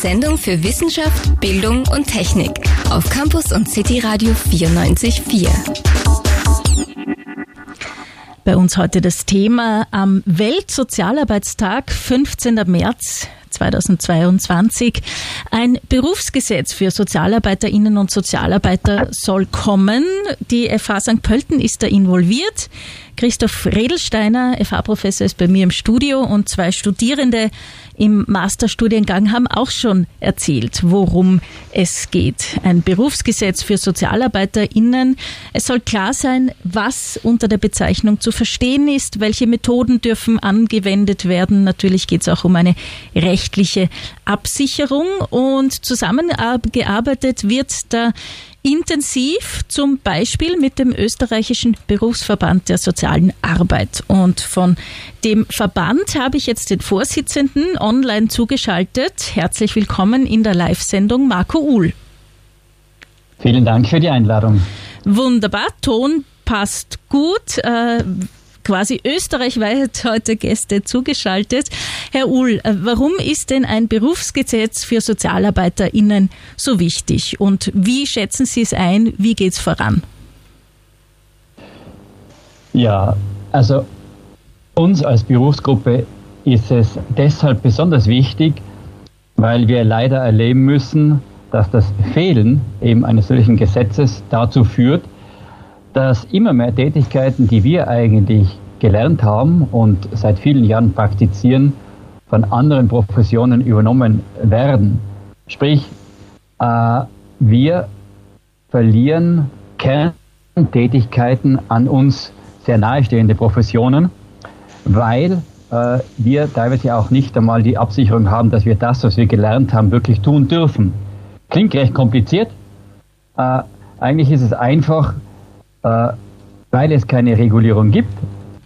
Sendung für Wissenschaft, Bildung und Technik auf Campus und City Radio 94.4. Bei uns heute das Thema am Weltsozialarbeitstag, 15. März 2022. Ein Berufsgesetz für Sozialarbeiterinnen und Sozialarbeiter soll kommen. Die FH St. Pölten ist da involviert. Christoph Redelsteiner, FH-Professor, ist bei mir im Studio und zwei Studierende im Masterstudiengang haben auch schon erzählt, worum es geht. Ein Berufsgesetz für SozialarbeiterInnen. Es soll klar sein, was unter der Bezeichnung zu verstehen ist, welche Methoden dürfen angewendet werden. Natürlich geht es auch um eine rechtliche Absicherung und zusammengearbeitet wird da intensiv, zum Beispiel mit dem österreichischen Berufsverband der sozialen Arbeit. Und von dem Verband habe ich jetzt den Vorsitzenden online zugeschaltet. Herzlich willkommen in der Live-Sendung Marco Uhl. Vielen Dank für die Einladung. Wunderbar, Ton passt gut. Quasi österreichweit heute Gäste zugeschaltet. Herr Uhl, äh, warum ist denn ein Berufsgesetz für SozialarbeiterInnen so wichtig und wie schätzen Sie es ein? Wie geht es voran? Ja, also uns als Berufsgruppe ist es deshalb besonders wichtig, weil wir leider erleben müssen, dass das Fehlen eben eines solchen Gesetzes dazu führt, dass immer mehr Tätigkeiten, die wir eigentlich gelernt haben und seit vielen Jahren praktizieren, von anderen Professionen übernommen werden. Sprich, äh, wir verlieren Kerntätigkeiten an uns sehr nahestehende Professionen, weil äh, wir teilweise auch nicht einmal die Absicherung haben, dass wir das, was wir gelernt haben, wirklich tun dürfen. Klingt recht kompliziert. Äh, eigentlich ist es einfach, äh, weil es keine Regulierung gibt,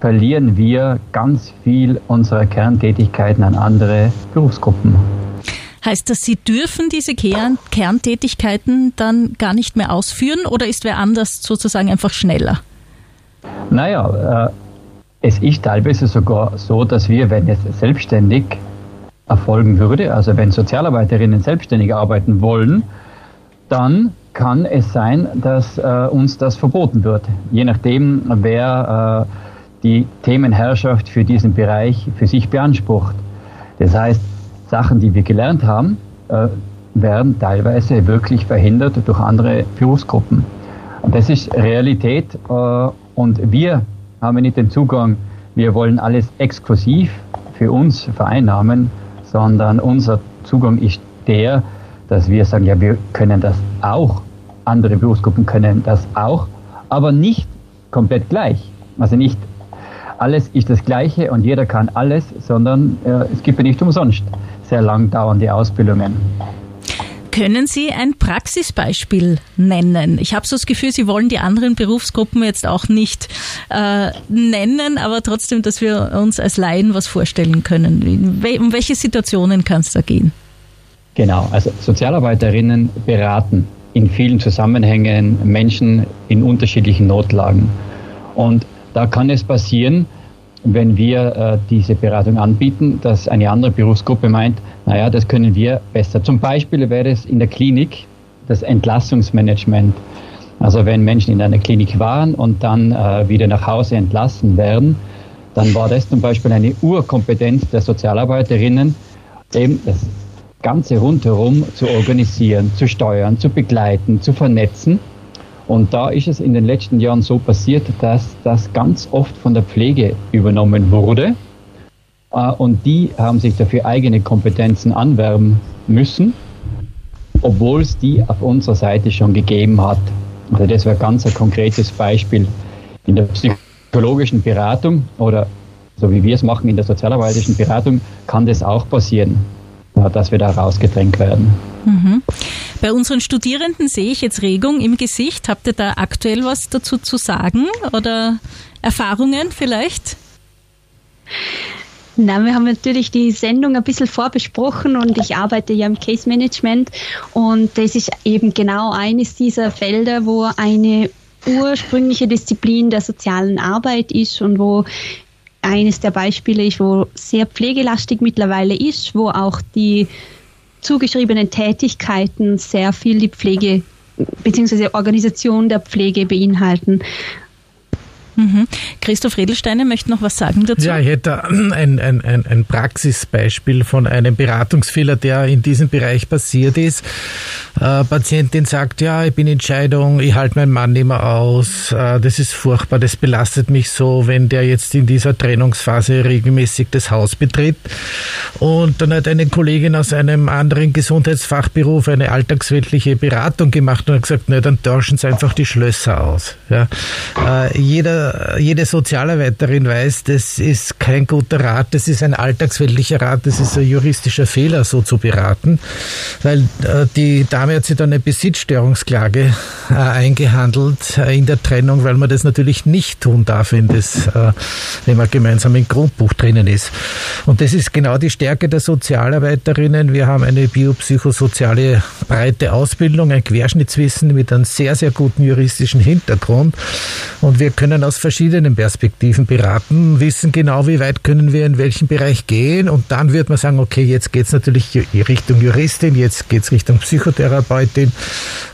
verlieren wir ganz viel unserer Kerntätigkeiten an andere Berufsgruppen. Heißt das, Sie dürfen diese Kern Kerntätigkeiten dann gar nicht mehr ausführen oder ist wer anders sozusagen einfach schneller? Naja, äh, es ist teilweise sogar so, dass wir, wenn es selbstständig erfolgen würde, also wenn Sozialarbeiterinnen selbstständig arbeiten wollen, dann kann es sein, dass äh, uns das verboten wird, je nachdem, wer äh, die Themenherrschaft für diesen Bereich für sich beansprucht. Das heißt, Sachen, die wir gelernt haben, äh, werden teilweise wirklich verhindert durch andere Berufsgruppen. Und das ist Realität äh, und wir haben nicht den Zugang, wir wollen alles exklusiv für uns vereinnahmen, sondern unser Zugang ist der, dass wir sagen, ja, wir können das auch, andere Berufsgruppen können das auch, aber nicht komplett gleich. Also nicht alles ist das Gleiche und jeder kann alles, sondern äh, es gibt ja nicht umsonst sehr lang dauernde Ausbildungen. Können Sie ein Praxisbeispiel nennen? Ich habe so das Gefühl, Sie wollen die anderen Berufsgruppen jetzt auch nicht äh, nennen, aber trotzdem, dass wir uns als Laien was vorstellen können. Um welche Situationen kann es da gehen? Genau, also Sozialarbeiterinnen beraten in vielen Zusammenhängen Menschen in unterschiedlichen Notlagen. Und da kann es passieren, wenn wir äh, diese Beratung anbieten, dass eine andere Berufsgruppe meint, naja, das können wir besser. Zum Beispiel wäre es in der Klinik das Entlassungsmanagement. Also wenn Menschen in einer Klinik waren und dann äh, wieder nach Hause entlassen werden, dann war das zum Beispiel eine Urkompetenz der Sozialarbeiterinnen, eben das Ganze rundherum zu organisieren, zu steuern, zu begleiten, zu vernetzen. Und da ist es in den letzten Jahren so passiert, dass das ganz oft von der Pflege übernommen wurde. Äh, und die haben sich dafür eigene Kompetenzen anwerben müssen, obwohl es die auf unserer Seite schon gegeben hat. Also das wäre ganz ein konkretes Beispiel. In der psychologischen Beratung oder so wie wir es machen in der sozialarbeitischen Beratung, kann das auch passieren, dass wir da rausgedrängt werden. Mhm. Bei unseren Studierenden sehe ich jetzt Regung im Gesicht. Habt ihr da aktuell was dazu zu sagen oder Erfahrungen vielleicht? Na, wir haben natürlich die Sendung ein bisschen vorbesprochen und ich arbeite ja im Case Management und das ist eben genau eines dieser Felder, wo eine ursprüngliche Disziplin der sozialen Arbeit ist und wo eines der Beispiele ist, wo sehr pflegelastig mittlerweile ist, wo auch die zugeschriebenen Tätigkeiten sehr viel die Pflege bzw. Organisation der Pflege beinhalten. Mhm. Christoph Redelsteiner möchte noch was sagen dazu. Ja, ich hätte ein, ein, ein, ein Praxisbeispiel von einem Beratungsfehler, der in diesem Bereich passiert ist. Äh, Patientin sagt, ja, ich bin in Scheidung, ich halte meinen Mann nicht mehr aus, äh, das ist furchtbar, das belastet mich so, wenn der jetzt in dieser Trennungsphase regelmäßig das Haus betritt. Und dann hat eine Kollegin aus einem anderen Gesundheitsfachberuf eine alltagsweltliche Beratung gemacht und hat gesagt, na, dann tauschen Sie einfach die Schlösser aus. Ja. Äh, jeder, jede Sozialarbeiterin weiß, das ist kein guter Rat, das ist ein alltagsweltlicher Rat, das ist ein juristischer Fehler, so zu beraten, weil äh, die Dame hat sich dann eine Besitzstörungsklage äh, eingehandelt äh, in der Trennung, weil man das natürlich nicht tun darf, wenn, das, äh, wenn man gemeinsam im Grundbuch drinnen ist. Und das ist genau die Stärke der Sozialarbeiterinnen. Wir haben eine biopsychosoziale breite Ausbildung, ein Querschnittswissen mit einem sehr, sehr guten juristischen Hintergrund. Und wir können aus verschiedenen Perspektiven beraten, wissen genau, wie weit können wir in welchen Bereich gehen. Und dann wird man sagen, okay, jetzt geht es natürlich Richtung Juristin, jetzt geht es Richtung Psychotherapie Therapeutin.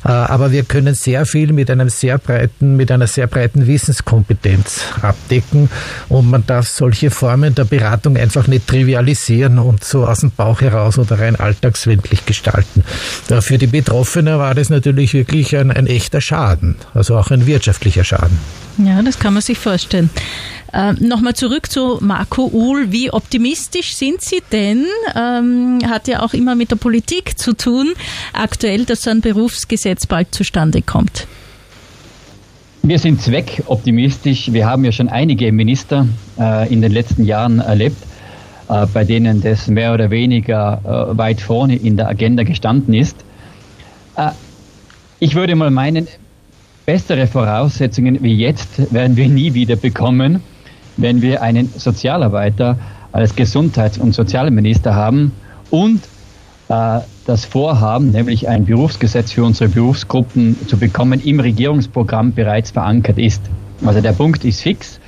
Äh, aber wir können sehr viel mit einem sehr breiten, mit einer sehr breiten Wissenskompetenz abdecken und man darf solche Formen der Beratung einfach nicht trivialisieren und so aus dem Bauch heraus oder rein alltagswendlich gestalten. Für die Betroffene war das natürlich wirklich ein, ein echter Schaden, also auch ein wirtschaftlicher Schaden. Ja, das kann man sich vorstellen. Äh, Nochmal zurück zu Marco Uhl. Wie optimistisch sind Sie denn? Ähm, hat ja auch immer mit der Politik zu tun, aktuell, dass so ein Berufsgesetz bald zustande kommt. Wir sind zweckoptimistisch. Wir haben ja schon einige Minister äh, in den letzten Jahren erlebt, äh, bei denen das mehr oder weniger äh, weit vorne in der Agenda gestanden ist. Äh, ich würde mal meinen, bessere Voraussetzungen wie jetzt werden wir nie wieder bekommen, wenn wir einen Sozialarbeiter als Gesundheits- und Sozialminister haben und äh, das Vorhaben, nämlich ein Berufsgesetz für unsere Berufsgruppen zu bekommen, im Regierungsprogramm bereits verankert ist. Also der Punkt ist fix.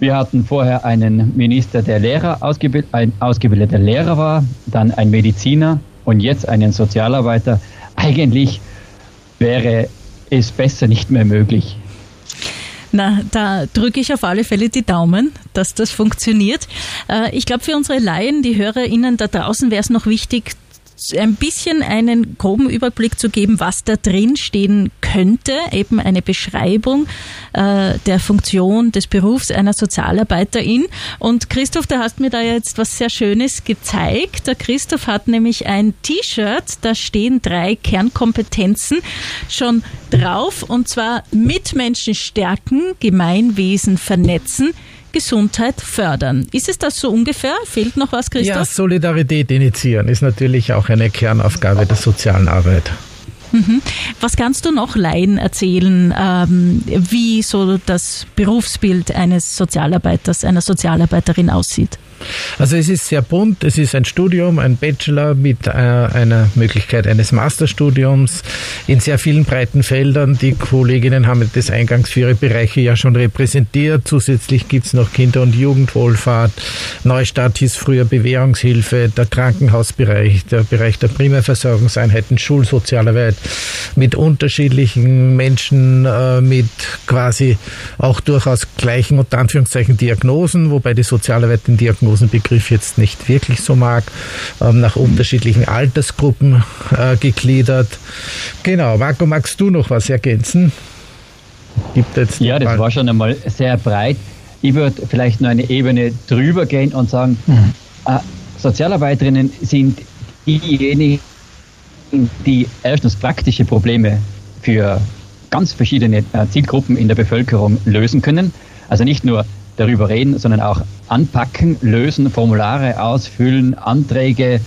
Wir hatten vorher einen Minister, der Lehrer ausgebild, ein ausgebildeter Lehrer war, dann ein Mediziner und jetzt einen Sozialarbeiter. Eigentlich wäre es besser nicht mehr möglich. Na, da drücke ich auf alle Fälle die Daumen, dass das funktioniert. Äh, ich glaube, für unsere Laien, die HörerInnen da draußen wäre es noch wichtig, ein bisschen einen groben Überblick zu geben, was da drin stehen könnte, eben eine Beschreibung äh, der Funktion des Berufs einer Sozialarbeiterin. Und Christoph, da hast mir da jetzt was sehr Schönes gezeigt. Der Christoph hat nämlich ein T-Shirt, da stehen drei Kernkompetenzen schon drauf, und zwar Mitmenschen stärken, Gemeinwesen vernetzen, Gesundheit fördern. Ist es das so ungefähr? Fehlt noch was, Christoph? Ja, Solidarität initiieren ist natürlich auch eine Kernaufgabe der sozialen Arbeit. Mhm. Was kannst du noch Laien erzählen, ähm, wie so das Berufsbild eines Sozialarbeiters, einer Sozialarbeiterin aussieht? Also es ist sehr bunt, es ist ein Studium, ein Bachelor mit äh, einer Möglichkeit eines Masterstudiums in sehr vielen breiten Feldern. Die Kolleginnen haben das eingangs für ihre Bereiche ja schon repräsentiert. Zusätzlich gibt es noch Kinder- und Jugendwohlfahrt. Neustart hieß früher Bewährungshilfe, der Krankenhausbereich, der Bereich der Primärversorgungseinheiten, Schulsozialarbeit mit unterschiedlichen Menschen, äh, mit quasi auch durchaus gleichen unter Anführungszeichen Diagnosen, wobei die Sozialarbeit den Diagnosen Diagnosenbegriff jetzt nicht wirklich so mag, ähm, nach unterschiedlichen Altersgruppen äh, gegliedert. Genau, Marco, magst du noch was ergänzen? Gibt jetzt ja, das war schon einmal sehr breit. Ich würde vielleicht nur eine Ebene drüber gehen und sagen, mhm. äh, Sozialarbeiterinnen sind diejenigen, die erstens praktische Probleme für ganz verschiedene äh, Zielgruppen in der Bevölkerung lösen können. Also nicht nur darüber reden, sondern auch anpacken, lösen, Formulare ausfüllen, Anträge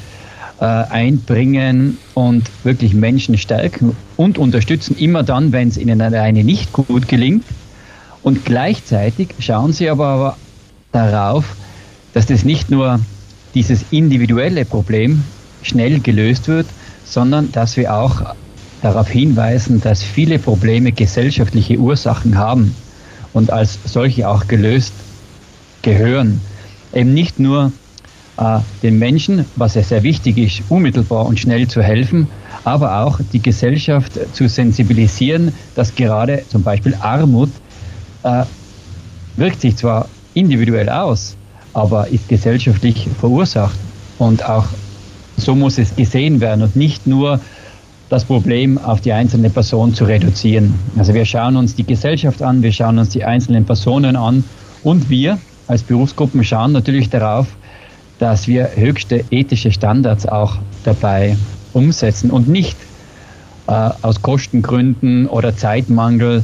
äh, einbringen und wirklich Menschen stärken und unterstützen, immer dann, wenn es ihnen alleine nicht gut gelingt. Und gleichzeitig schauen sie aber darauf, dass das nicht nur dieses individuelle Problem schnell gelöst wird, sondern dass wir auch darauf hinweisen, dass viele Probleme gesellschaftliche Ursachen haben und als solche auch gelöst gehören. Eben nicht nur äh, den Menschen, was ja sehr wichtig ist, unmittelbar und schnell zu helfen, aber auch die Gesellschaft zu sensibilisieren, dass gerade zum Beispiel Armut äh, wirkt sich zwar individuell aus, aber ist gesellschaftlich verursacht. Und auch so muss es gesehen werden und nicht nur das Problem auf die einzelne Person zu reduzieren. Also wir schauen uns die Gesellschaft an, wir schauen uns die einzelnen Personen an und wir als Berufsgruppen schauen natürlich darauf, dass wir höchste ethische Standards auch dabei umsetzen und nicht äh, aus Kostengründen oder Zeitmangel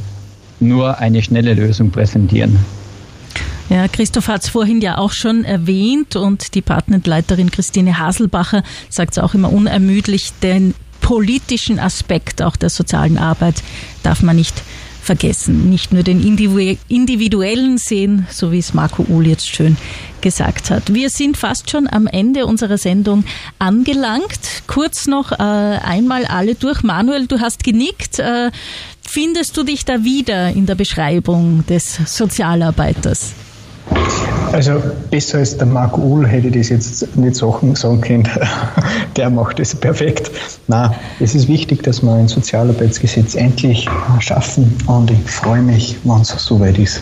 nur eine schnelle Lösung präsentieren. Ja, Christoph hat es vorhin ja auch schon erwähnt und die Partnerleiterin Christine Haselbacher sagt es auch immer unermüdlich, den politischen Aspekt auch der sozialen Arbeit darf man nicht vergessen. Nicht nur den individuellen sehen, so wie es Marco Uhl jetzt schön gesagt hat. Wir sind fast schon am Ende unserer Sendung angelangt. Kurz noch äh, einmal alle durch. Manuel, du hast genickt. Äh, findest du dich da wieder in der Beschreibung des Sozialarbeiters? Also besser als der Marc Uhl hätte ich das jetzt nicht Sachen sagen können. *laughs* Der macht das perfekt. Na, es ist wichtig, dass wir ein Sozialarbeitsgesetz endlich schaffen und ich freue mich, wenn es soweit ist.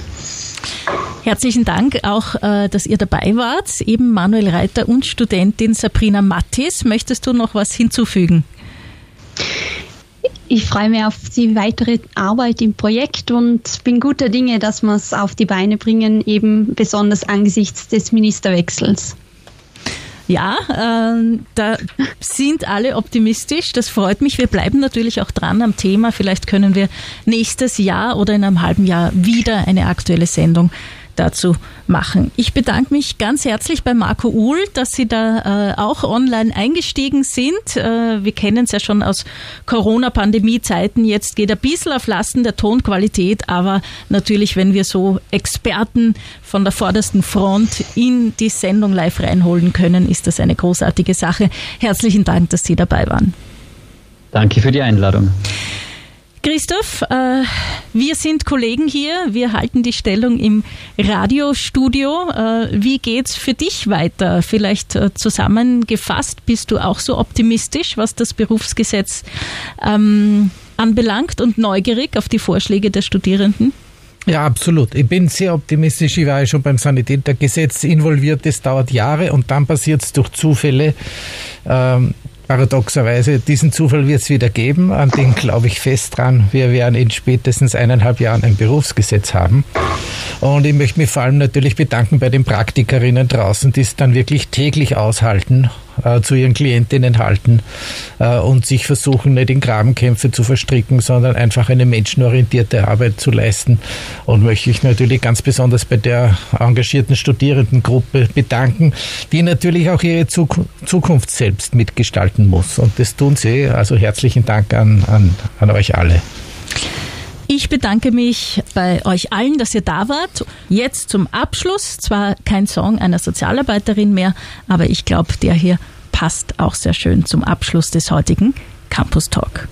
Herzlichen Dank auch, äh, dass ihr dabei wart. Eben Manuel Reiter und Studentin Sabrina Mattis. Möchtest du noch was hinzufügen? Ich freue mich auf die weitere Arbeit im Projekt und bin guter Dinge, dass wir es auf die Beine bringen, eben besonders angesichts des Ministerwechsels. Ja, äh, da sind alle optimistisch. Das freut mich. Wir bleiben natürlich auch dran am Thema. Vielleicht können wir nächstes Jahr oder in einem halben Jahr wieder eine aktuelle Sendung dazu machen. Ich bedanke mich ganz herzlich bei Marco Uhl, dass Sie da äh, auch online eingestiegen sind. Äh, wir kennen es ja schon aus Corona-Pandemie-Zeiten. Jetzt geht ein bisschen auf Lasten der Tonqualität, aber natürlich, wenn wir so Experten von der vordersten Front in die Sendung live reinholen können, ist das eine großartige Sache. Herzlichen Dank, dass Sie dabei waren. Danke für die Einladung. Christoph, äh, wir sind Kollegen hier, wir halten die Stellung im Radiostudio. Äh, wie geht's für dich weiter? Vielleicht äh, zusammengefasst, bist du auch so optimistisch, was das Berufsgesetz ähm, anbelangt und neugierig auf die Vorschläge der Studierenden? Ja, absolut. Ich bin sehr optimistisch. Ich war ja schon beim Sanitätergesetz involviert. Das dauert Jahre und dann passiert es durch Zufälle. Ähm, paradoxerweise, diesen Zufall wird es wieder geben, an den glaube ich fest dran. Wir werden in spätestens eineinhalb Jahren ein Berufsgesetz haben. Und ich möchte mich vor allem natürlich bedanken bei den Praktikerinnen draußen, die es dann wirklich täglich aushalten äh, zu ihren Klientinnen halten äh, und sich versuchen, nicht in Grabenkämpfe zu verstricken, sondern einfach eine menschenorientierte Arbeit zu leisten. Und möchte ich natürlich ganz besonders bei der engagierten Studierendengruppe bedanken, die natürlich auch ihre Zukunft selbst mitgestalten muss. Und das tun sie. Also herzlichen Dank an, an, an euch alle. Ich bedanke mich bei euch allen, dass ihr da wart. Jetzt zum Abschluss, zwar kein Song einer Sozialarbeiterin mehr, aber ich glaube, der hier passt auch sehr schön zum Abschluss des heutigen Campus Talk.